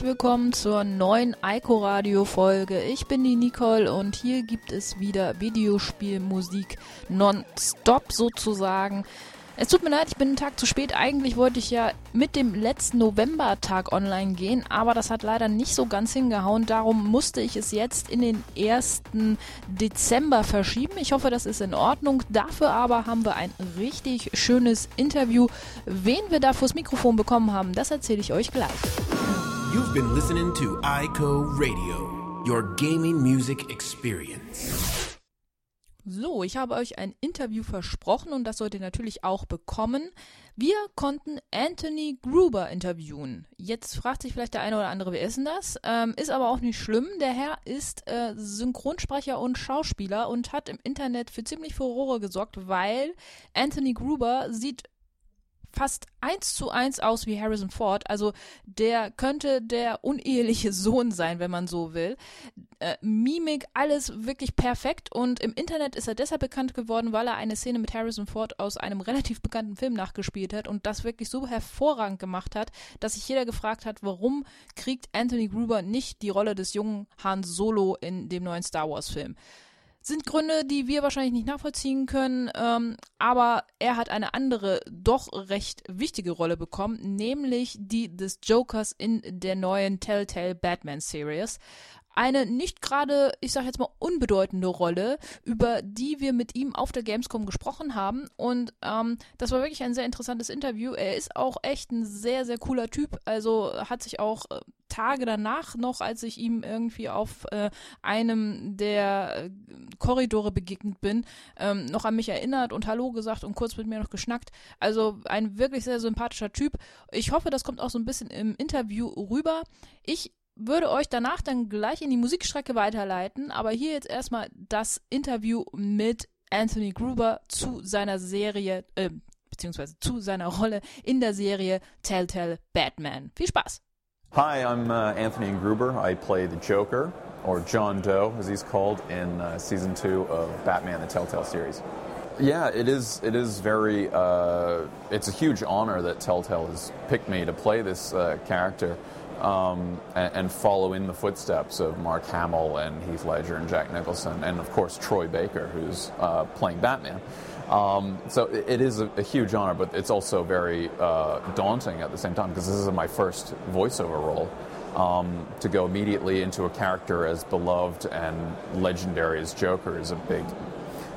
Herzlich willkommen zur neuen Ico Radio Folge. Ich bin die Nicole und hier gibt es wieder Videospielmusik nonstop sozusagen. Es tut mir leid, ich bin einen Tag zu spät. Eigentlich wollte ich ja mit dem letzten Novembertag online gehen, aber das hat leider nicht so ganz hingehauen. Darum musste ich es jetzt in den 1. Dezember verschieben. Ich hoffe, das ist in Ordnung. Dafür aber haben wir ein richtig schönes Interview. Wen wir da vors Mikrofon bekommen haben, das erzähle ich euch gleich. You've been listening to ICO Radio, your gaming music experience. So, ich habe euch ein Interview versprochen und das sollt ihr natürlich auch bekommen. Wir konnten Anthony Gruber interviewen. Jetzt fragt sich vielleicht der eine oder andere, wer ist denn das? Ähm, ist aber auch nicht schlimm. Der Herr ist äh, Synchronsprecher und Schauspieler und hat im Internet für ziemlich Furore gesorgt, weil Anthony Gruber sieht fast eins zu eins aus wie Harrison Ford. Also der könnte der uneheliche Sohn sein, wenn man so will. Äh, Mimik, alles wirklich perfekt. Und im Internet ist er deshalb bekannt geworden, weil er eine Szene mit Harrison Ford aus einem relativ bekannten Film nachgespielt hat und das wirklich so hervorragend gemacht hat, dass sich jeder gefragt hat, warum kriegt Anthony Gruber nicht die Rolle des jungen Han Solo in dem neuen Star Wars Film sind Gründe, die wir wahrscheinlich nicht nachvollziehen können, ähm, aber er hat eine andere, doch recht wichtige Rolle bekommen, nämlich die des Jokers in der neuen Telltale Batman Series eine nicht gerade, ich sag jetzt mal, unbedeutende Rolle, über die wir mit ihm auf der Gamescom gesprochen haben. Und ähm, das war wirklich ein sehr interessantes Interview. Er ist auch echt ein sehr, sehr cooler Typ. Also hat sich auch äh, Tage danach noch, als ich ihm irgendwie auf äh, einem der äh, Korridore begegnet bin, ähm, noch an mich erinnert und Hallo gesagt und kurz mit mir noch geschnackt. Also ein wirklich sehr sympathischer Typ. Ich hoffe, das kommt auch so ein bisschen im Interview rüber. Ich würde euch danach dann gleich in die Musikstrecke weiterleiten, aber hier jetzt erstmal das Interview mit Anthony Gruber zu seiner Serie, äh, beziehungsweise zu seiner Rolle in der Serie Telltale Batman. Viel Spaß! Hi, I'm uh, Anthony Gruber. I play the Joker, or John Doe, as he's called, in uh, season two of Batman: The Telltale series. Yeah, it is. It is very. Uh, it's a huge honor that Telltale has picked me to play this uh, character um, and, and, follow in the footsteps of Mark Hamill and Heath Ledger and Jack Nicholson, and of course Troy Baker, who's uh, playing Batman. Um, so it is a, a, huge honor, but it's also very uh, daunting at the same time because this is my first voiceover role. Um, to go immediately into a character as beloved and legendary as Joker is a big,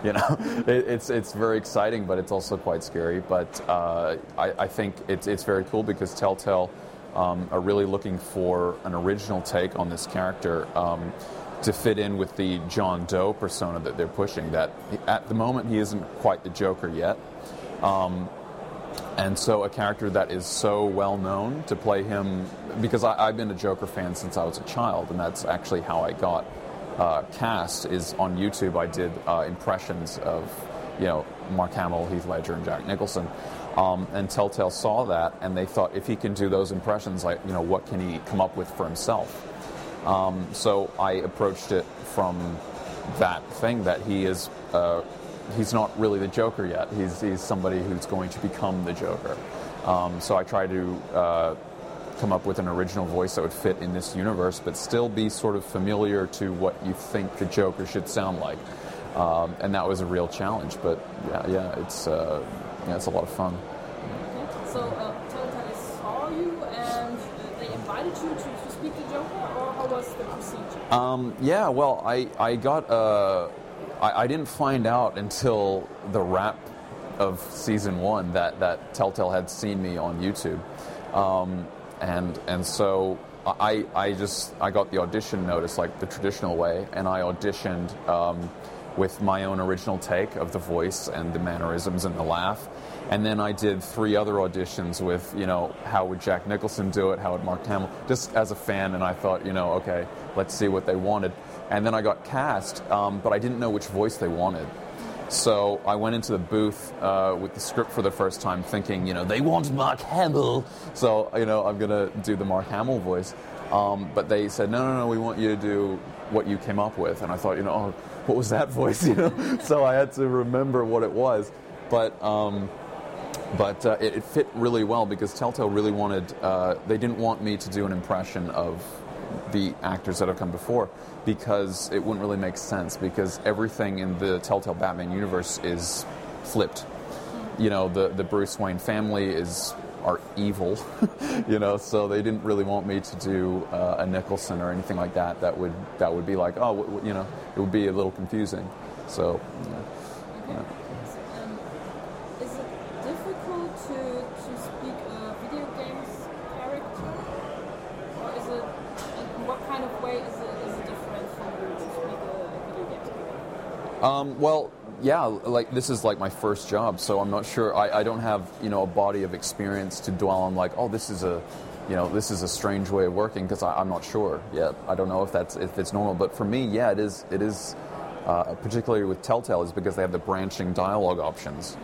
you know, it, it's it's very exciting, but it's also quite scary. But uh, I, I, think it's it's very cool because Telltale um, are really looking for an original take on this character. Um, to fit in with the John Doe persona that they're pushing. That at the moment he isn't quite the Joker yet. Um, and so a character that is so well known to play him because I, have been a Joker fan since I was a child, and that's actually how I got uh, cast. Is on YouTube I did uh, impressions of you know Mark Hamill, Heath Ledger, and Jack Nicholson. Um, and Telltale saw that, and they thought if he can do those impressions, like you know, what can he come up with for himself? Um, so I approached it from that thing that he is. Uh, he's not really the Joker yet. He's, he's somebody who's going to become the Joker. Um, so I try to uh, come up with an original voice that would fit in this universe, but still be sort of familiar to what you think the Joker should sound like. Um, and that was a real challenge. But yeah, yeah, it's uh, yeah, it's a lot of fun. So uh, Telltale saw you and they invited you to, to speak to Joker or how was the procedure? Um, yeah, well, I, I got, uh, I, I didn't find out until the wrap of season one that, that Telltale had seen me on YouTube. Um, and, and so I, I just, I got the audition notice like the traditional way, and I auditioned um, with my own original take of the voice and the mannerisms and the laugh. And then I did three other auditions with, you know, how would Jack Nicholson do it? How would Mark Hamill? Just as a fan, and I thought, you know, okay, let's see what they wanted. And then I got cast, um, but I didn't know which voice they wanted. So I went into the booth uh, with the script for the first time, thinking, you know, they want Mark Hamill, so you know, I'm gonna do the Mark Hamill voice. Um, but they said, no, no, no, we want you to do what you came up with. And I thought, you know, oh, what was that voice? You know, so I had to remember what it was. But um, but uh, it, it, fit really well because Telltale really wanted. Uh, they didn't want me to do an impression of the actors that have come before because it wouldn't really make sense because everything in the Telltale Batman universe is flipped. You know, the the Bruce Wayne family is are evil, you know. So they didn't really want me to do uh, a Nicholson or anything like that. That would that would be like, oh, w- w- you know, it would be a little confusing. So. Yeah. Okay. Is it difficult to, to speak a video games character? Or is it, in what kind of way is it, is it different from you to speak a video games? Um, well, yeah, like this is like my first job, so I'm not sure. I, I don't have you know a body of experience to dwell on like, oh, this is a, you know, this is a strange way of working because I'm not sure yet. I don't know if that's if it's normal, but for me, yeah, it is. It is. Uh, particularly with Telltale, is because they have the branching dialogue options.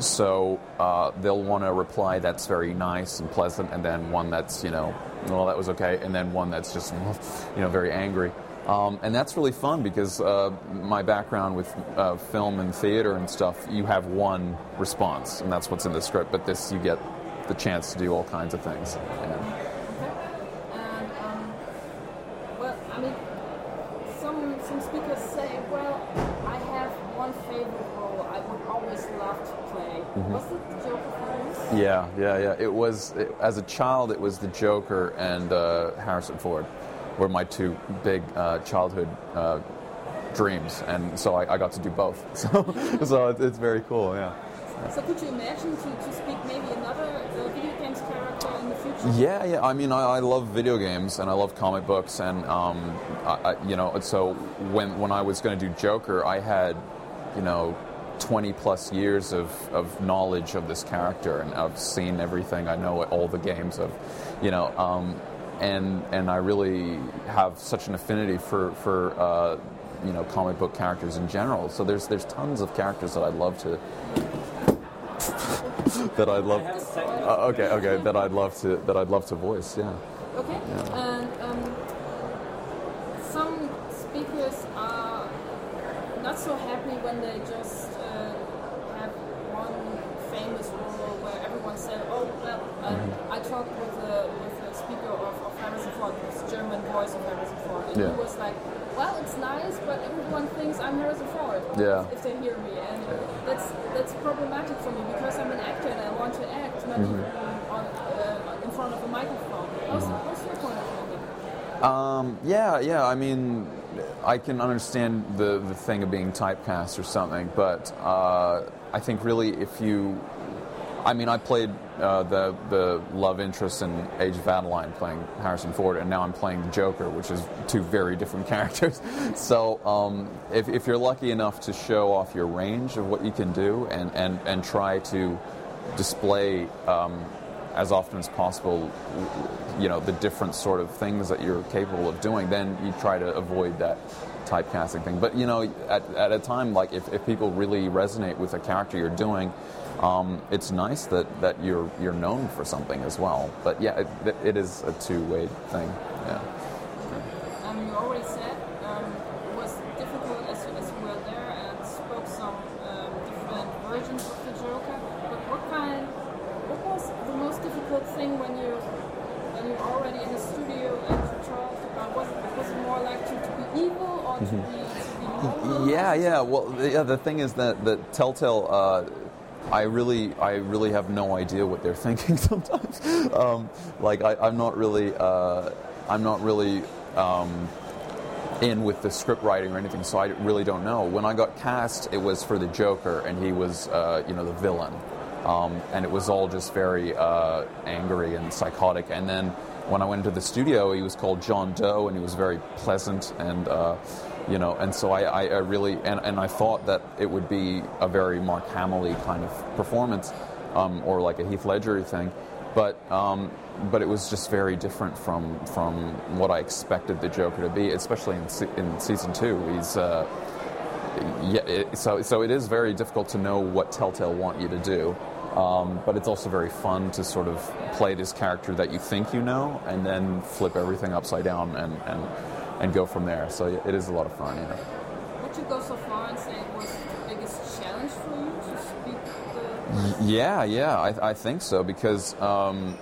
So uh, they'll want a reply that's very nice and pleasant, and then one that's you know, well, that was okay, and then one that's just you know very angry. Um, and that's really fun because uh, my background with uh, film and theater and stuff, you have one response, and that's what's in the script. But this, you get the chance to do all kinds of things. And, um, well, I mean, some, some speakers say, well, I have one favorite role I would always love to play. Was it the Joker yeah, yeah, yeah. It was it, as a child, it was the Joker and uh, Harrison Ford were my two big uh, childhood uh, dreams, and so I, I, got to do both. So, so it, it's very cool. Yeah. So could you imagine to, to speak maybe another uh, video games character in the future? Yeah, yeah. I mean, I, I love video games and I love comic books, and um, I, I, you know, so when when I was going to do Joker, I had, you know. 20 plus years of, of knowledge of this character and I've seen everything I know all the games of you know um, and and I really have such an affinity for for uh, you know comic book characters in general. So there's there's tons of characters that I'd love to that I'd love. Uh, okay, okay, that I'd love to that I'd love to voice. Yeah. Okay. And um, some speakers are not so happy when they just uh, have one famous role where everyone said, "Oh, well." Um, I talked with a with a speaker of, of Harrison Ford, this German voice of Harrison Ford, and Yeah. he was like, "Well, it's nice, but everyone thinks I'm Harrison Ford Yeah. if they hear me, and that's that's problematic for me because I'm an actor and I want to act, not even on, uh, in front of a microphone. How's, what's your point of view? Um, yeah, yeah. I mean, I can understand the the thing of being typecast or something, but uh, I think really if you, I mean, I played uh, the the love interest in Age of Adaline, playing Harrison Ford, and now I'm playing the Joker, which is two very different characters. So um, if if you're lucky enough to show off your range of what you can do and and and try to display. Um, as often as possible, you know, the different sort of things that you're capable of doing, then you try to avoid that typecasting thing. But, you know, at, at a time like if, if people really resonate with a character you're doing, um, it's nice that, that you're, you're known for something as well. But yeah, it, it is a two way thing. Yeah. Um, you already said um, it was difficult as you, as you were there and spoke some um, different versions of the Joker. But what kind, what was the most difficult thing when you when you're already in the studio and you talked about? Was it, was it more like to, to be evil or to be, to be normal? Yeah, yeah. Well, the- yeah. The thing is that that Telltale. Uh, I really, I really have no idea what they're thinking sometimes. Um, like, I, I'm not really, uh, I'm not really um, in with the script writing or anything, so I really don't know. When I got cast, it was for the Joker, and he was, uh, you know, the villain, um, and it was all just very uh, angry and psychotic. And then when I went into the studio, he was called John Doe, and he was very pleasant and. Uh, you know, and so I, I, I really and, and I thought that it would be a very Mark Hamill kind of performance, um, or like a Heath Ledger thing, but um, but it was just very different from from what I expected the Joker to be, especially in in season two. He's uh, yeah, it, so so it is very difficult to know what Telltale want you to do. Um, but it's also very fun to sort of play this character that you think you know, and then flip everything upside down and, and, and go from there. So it is a lot of fun. Yeah. Would you go so far and say it was the biggest challenge for you to speak the? Yeah, yeah, I, I think so because um,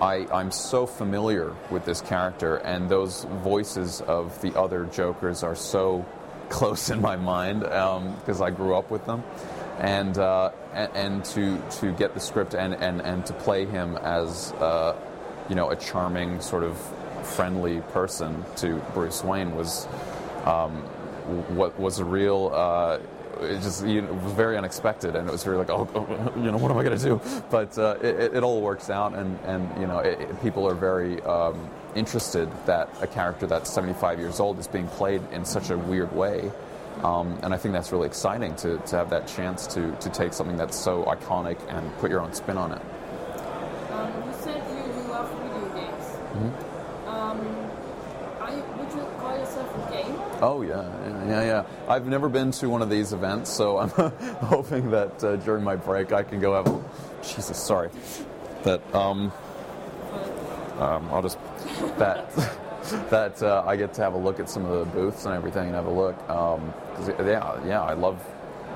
I, I'm so familiar with this character, and those voices of the other Jokers are so close in my mind because um, I grew up with them. And, uh, and, and to to get the script and, and, and to play him as uh, you know a charming sort of friendly person to Bruce Wayne was um, what was a real. Uh, it just you know, it was very unexpected, and it was very like, oh, oh you know, what am I going to do? But uh, it, it, all works out, and and you know, it, it, people are very um, interested that a character that's 75 years old is being played in such a weird way. Um, and I think that's really exciting to, to have that chance to, to take something that's so iconic and put your own spin on it. Um, you said you, love video games. Mm-hmm. Um, you, would you call yourself a gamer? Oh yeah, yeah, yeah, yeah. I've never been to one of these events, so I'm hoping that uh, during my break I can go have. A, Jesus, sorry. That um, um I'll just that. that uh, I get to have a look at some of the booths and everything and have a look. Um, yeah, yeah, I love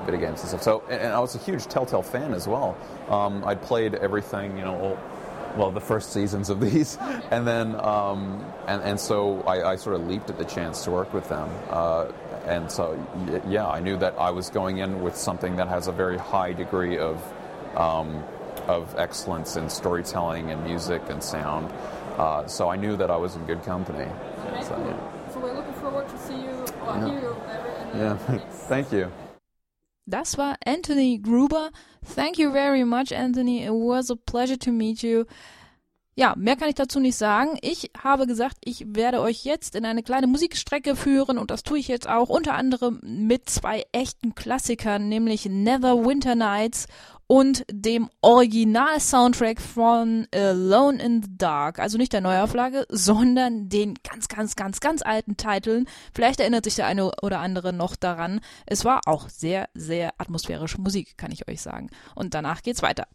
video games and stuff. So, and, and I was a huge Telltale fan as well. Um, I'd played everything, you know, well, the first seasons of these, and then, um, and and so I, I, sort of leaped at the chance to work with them. Uh, and so, yeah, I knew that I was going in with something that has a very high degree of um, of excellence in storytelling and music and sound. Uh, so I knew that I was in good company. So, yeah. so we're looking forward to see you or yeah. hear you better yeah. Thank you. Das war Anthony Gruber. Thank you very much, Anthony. It was a pleasure to meet you. Ja, mehr kann ich dazu nicht sagen. Ich habe gesagt, ich werde euch jetzt in eine kleine Musikstrecke führen und das tue ich jetzt auch unter anderem mit zwei echten Klassikern, nämlich Never Winter Nights und dem Original-Soundtrack von Alone in the Dark. Also nicht der Neuauflage, sondern den ganz, ganz, ganz, ganz alten Titeln. Vielleicht erinnert sich der eine oder andere noch daran. Es war auch sehr, sehr atmosphärische Musik, kann ich euch sagen. Und danach geht's weiter.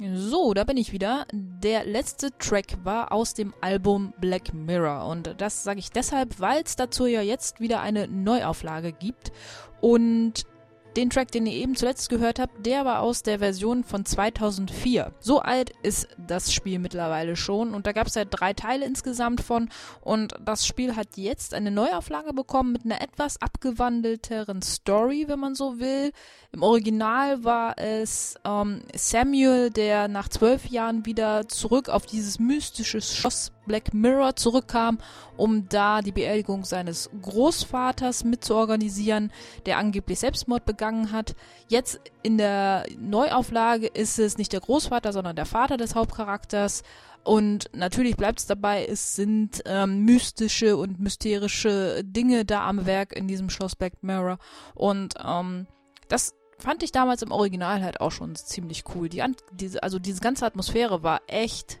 So, da bin ich wieder. Der letzte Track war aus dem Album Black Mirror. Und das sage ich deshalb, weil es dazu ja jetzt wieder eine Neuauflage gibt. Und den Track, den ihr eben zuletzt gehört habt, der war aus der Version von 2004. So alt ist das Spiel mittlerweile schon und da gab es ja drei Teile insgesamt von und das Spiel hat jetzt eine Neuauflage bekommen mit einer etwas abgewandelteren Story, wenn man so will. Im Original war es ähm, Samuel, der nach zwölf Jahren wieder zurück auf dieses mystische Schloss Black Mirror zurückkam, um da die Beerdigung seines Großvaters mitzuorganisieren, der angeblich Selbstmord begangen hat. Jetzt in der Neuauflage ist es nicht der Großvater, sondern der Vater des Hauptcharakters. Und natürlich bleibt es dabei, es sind ähm, mystische und mysterische Dinge da am Werk in diesem Schloss Black Mirror. Und ähm, das fand ich damals im Original halt auch schon ziemlich cool. Die, diese, also diese ganze Atmosphäre war echt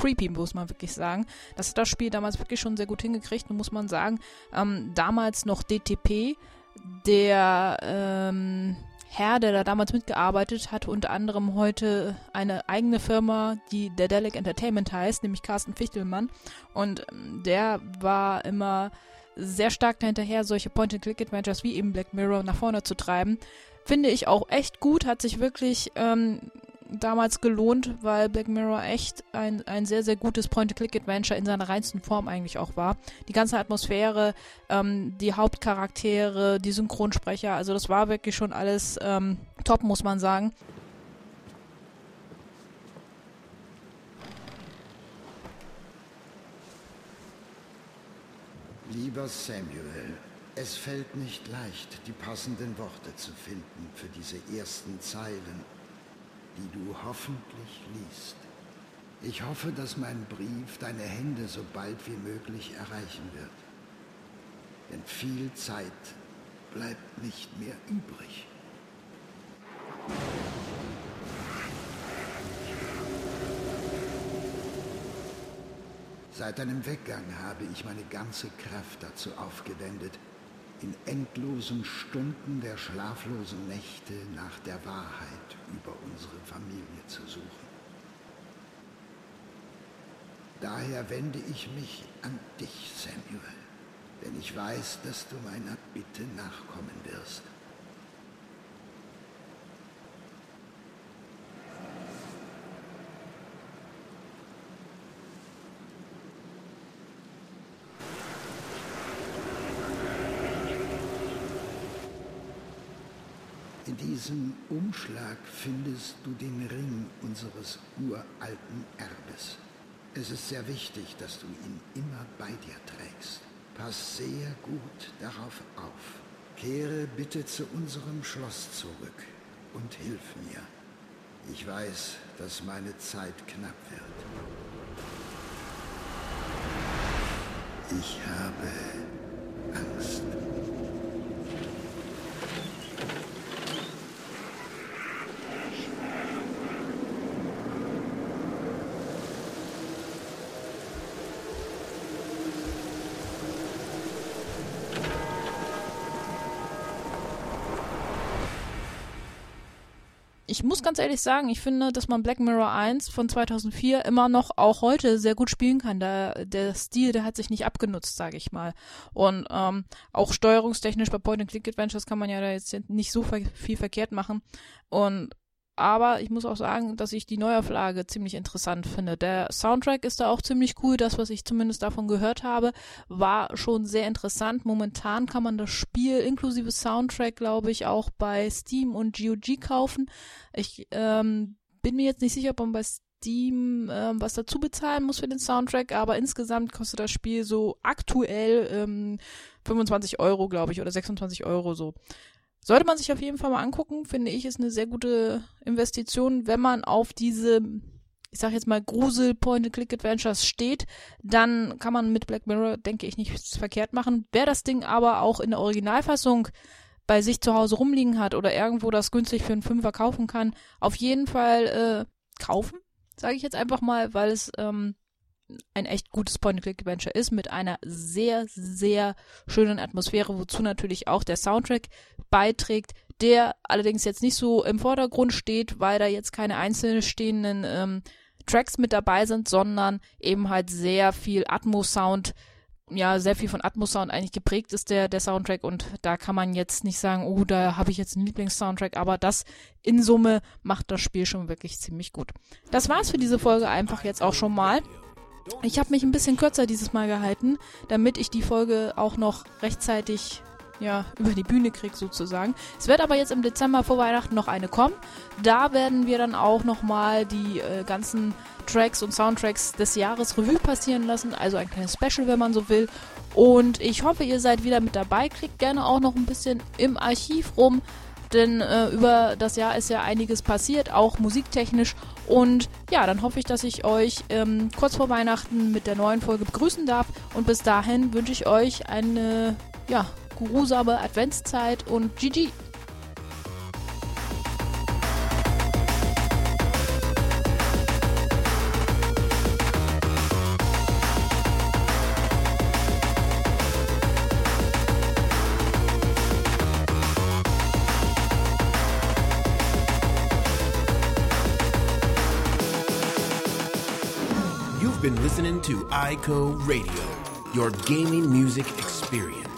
creepy, muss man wirklich sagen. Das hat das Spiel damals wirklich schon sehr gut hingekriegt und muss man sagen, ähm, damals noch DTP, der ähm, Herr, der da damals mitgearbeitet hat, unter anderem heute eine eigene Firma, die Dedelic Entertainment heißt, nämlich Carsten Fichtelmann. Und ähm, der war immer sehr stark dahinterher, solche Point-and-Click-Adventures wie eben Black Mirror nach vorne zu treiben. Finde ich auch echt gut, hat sich wirklich ähm, damals gelohnt, weil Black Mirror echt ein, ein sehr, sehr gutes Point-and-Click-Adventure in seiner reinsten Form eigentlich auch war. Die ganze Atmosphäre, ähm, die Hauptcharaktere, die Synchronsprecher, also das war wirklich schon alles ähm, top, muss man sagen. Lieber Samuel, es fällt nicht leicht, die passenden Worte zu finden für diese ersten Zeilen die du hoffentlich liest. Ich hoffe, dass mein Brief deine Hände so bald wie möglich erreichen wird. Denn viel Zeit bleibt nicht mehr übrig. Seit deinem Weggang habe ich meine ganze Kraft dazu aufgewendet, in endlosen Stunden der schlaflosen Nächte nach der Wahrheit über unsere Familie zu suchen. Daher wende ich mich an dich, Samuel, denn ich weiß, dass du meiner Bitte nachkommen wirst. In diesem Umschlag findest du den Ring unseres uralten Erbes. Es ist sehr wichtig, dass du ihn immer bei dir trägst. Pass sehr gut darauf auf. Kehre bitte zu unserem Schloss zurück und hilf mir. Ich weiß, dass meine Zeit knapp wird. Ich habe Angst. Ich muss ganz ehrlich sagen, ich finde, dass man Black Mirror 1 von 2004 immer noch auch heute sehr gut spielen kann. Der, der Stil, der hat sich nicht abgenutzt, sage ich mal. Und ähm, auch steuerungstechnisch bei Point-and-Click-Adventures kann man ja da jetzt nicht so viel verkehrt machen. Und aber ich muss auch sagen, dass ich die Neuauflage ziemlich interessant finde. Der Soundtrack ist da auch ziemlich cool. Das, was ich zumindest davon gehört habe, war schon sehr interessant. Momentan kann man das Spiel inklusive Soundtrack, glaube ich, auch bei Steam und GOG kaufen. Ich ähm, bin mir jetzt nicht sicher, ob man bei Steam ähm, was dazu bezahlen muss für den Soundtrack, aber insgesamt kostet das Spiel so aktuell ähm, 25 Euro, glaube ich, oder 26 Euro so. Sollte man sich auf jeden Fall mal angucken, finde ich, ist eine sehr gute Investition, wenn man auf diese, ich sag jetzt mal, Grusel Point-and-Click-Adventures steht, dann kann man mit Black Mirror, denke ich, nichts verkehrt machen. Wer das Ding aber auch in der Originalfassung bei sich zu Hause rumliegen hat oder irgendwo das günstig für einen Fünfer kaufen kann, auf jeden Fall äh, kaufen, sage ich jetzt einfach mal, weil es ähm, ein echt gutes Point-and-Click-Adventure ist mit einer sehr, sehr schönen Atmosphäre, wozu natürlich auch der Soundtrack beiträgt, der allerdings jetzt nicht so im Vordergrund steht, weil da jetzt keine einzelnen stehenden ähm, Tracks mit dabei sind, sondern eben halt sehr viel Atmo-Sound, ja, sehr viel von Atmo-Sound eigentlich geprägt ist der, der Soundtrack und da kann man jetzt nicht sagen, oh, da habe ich jetzt einen Lieblings-Soundtrack, aber das in Summe macht das Spiel schon wirklich ziemlich gut. Das war's für diese Folge einfach jetzt auch schon mal. Ich habe mich ein bisschen kürzer dieses Mal gehalten, damit ich die Folge auch noch rechtzeitig ja, über die Bühne kriege sozusagen. Es wird aber jetzt im Dezember vor Weihnachten noch eine kommen. Da werden wir dann auch nochmal die äh, ganzen Tracks und Soundtracks des Jahres Revue passieren lassen. Also ein kleines Special, wenn man so will. Und ich hoffe, ihr seid wieder mit dabei. Klickt gerne auch noch ein bisschen im Archiv rum. Denn äh, über das Jahr ist ja einiges passiert, auch musiktechnisch. Und ja, dann hoffe ich, dass ich euch ähm, kurz vor Weihnachten mit der neuen Folge begrüßen darf. Und bis dahin wünsche ich euch eine ja, grusame Adventszeit und GG. ICO Radio, your gaming music experience.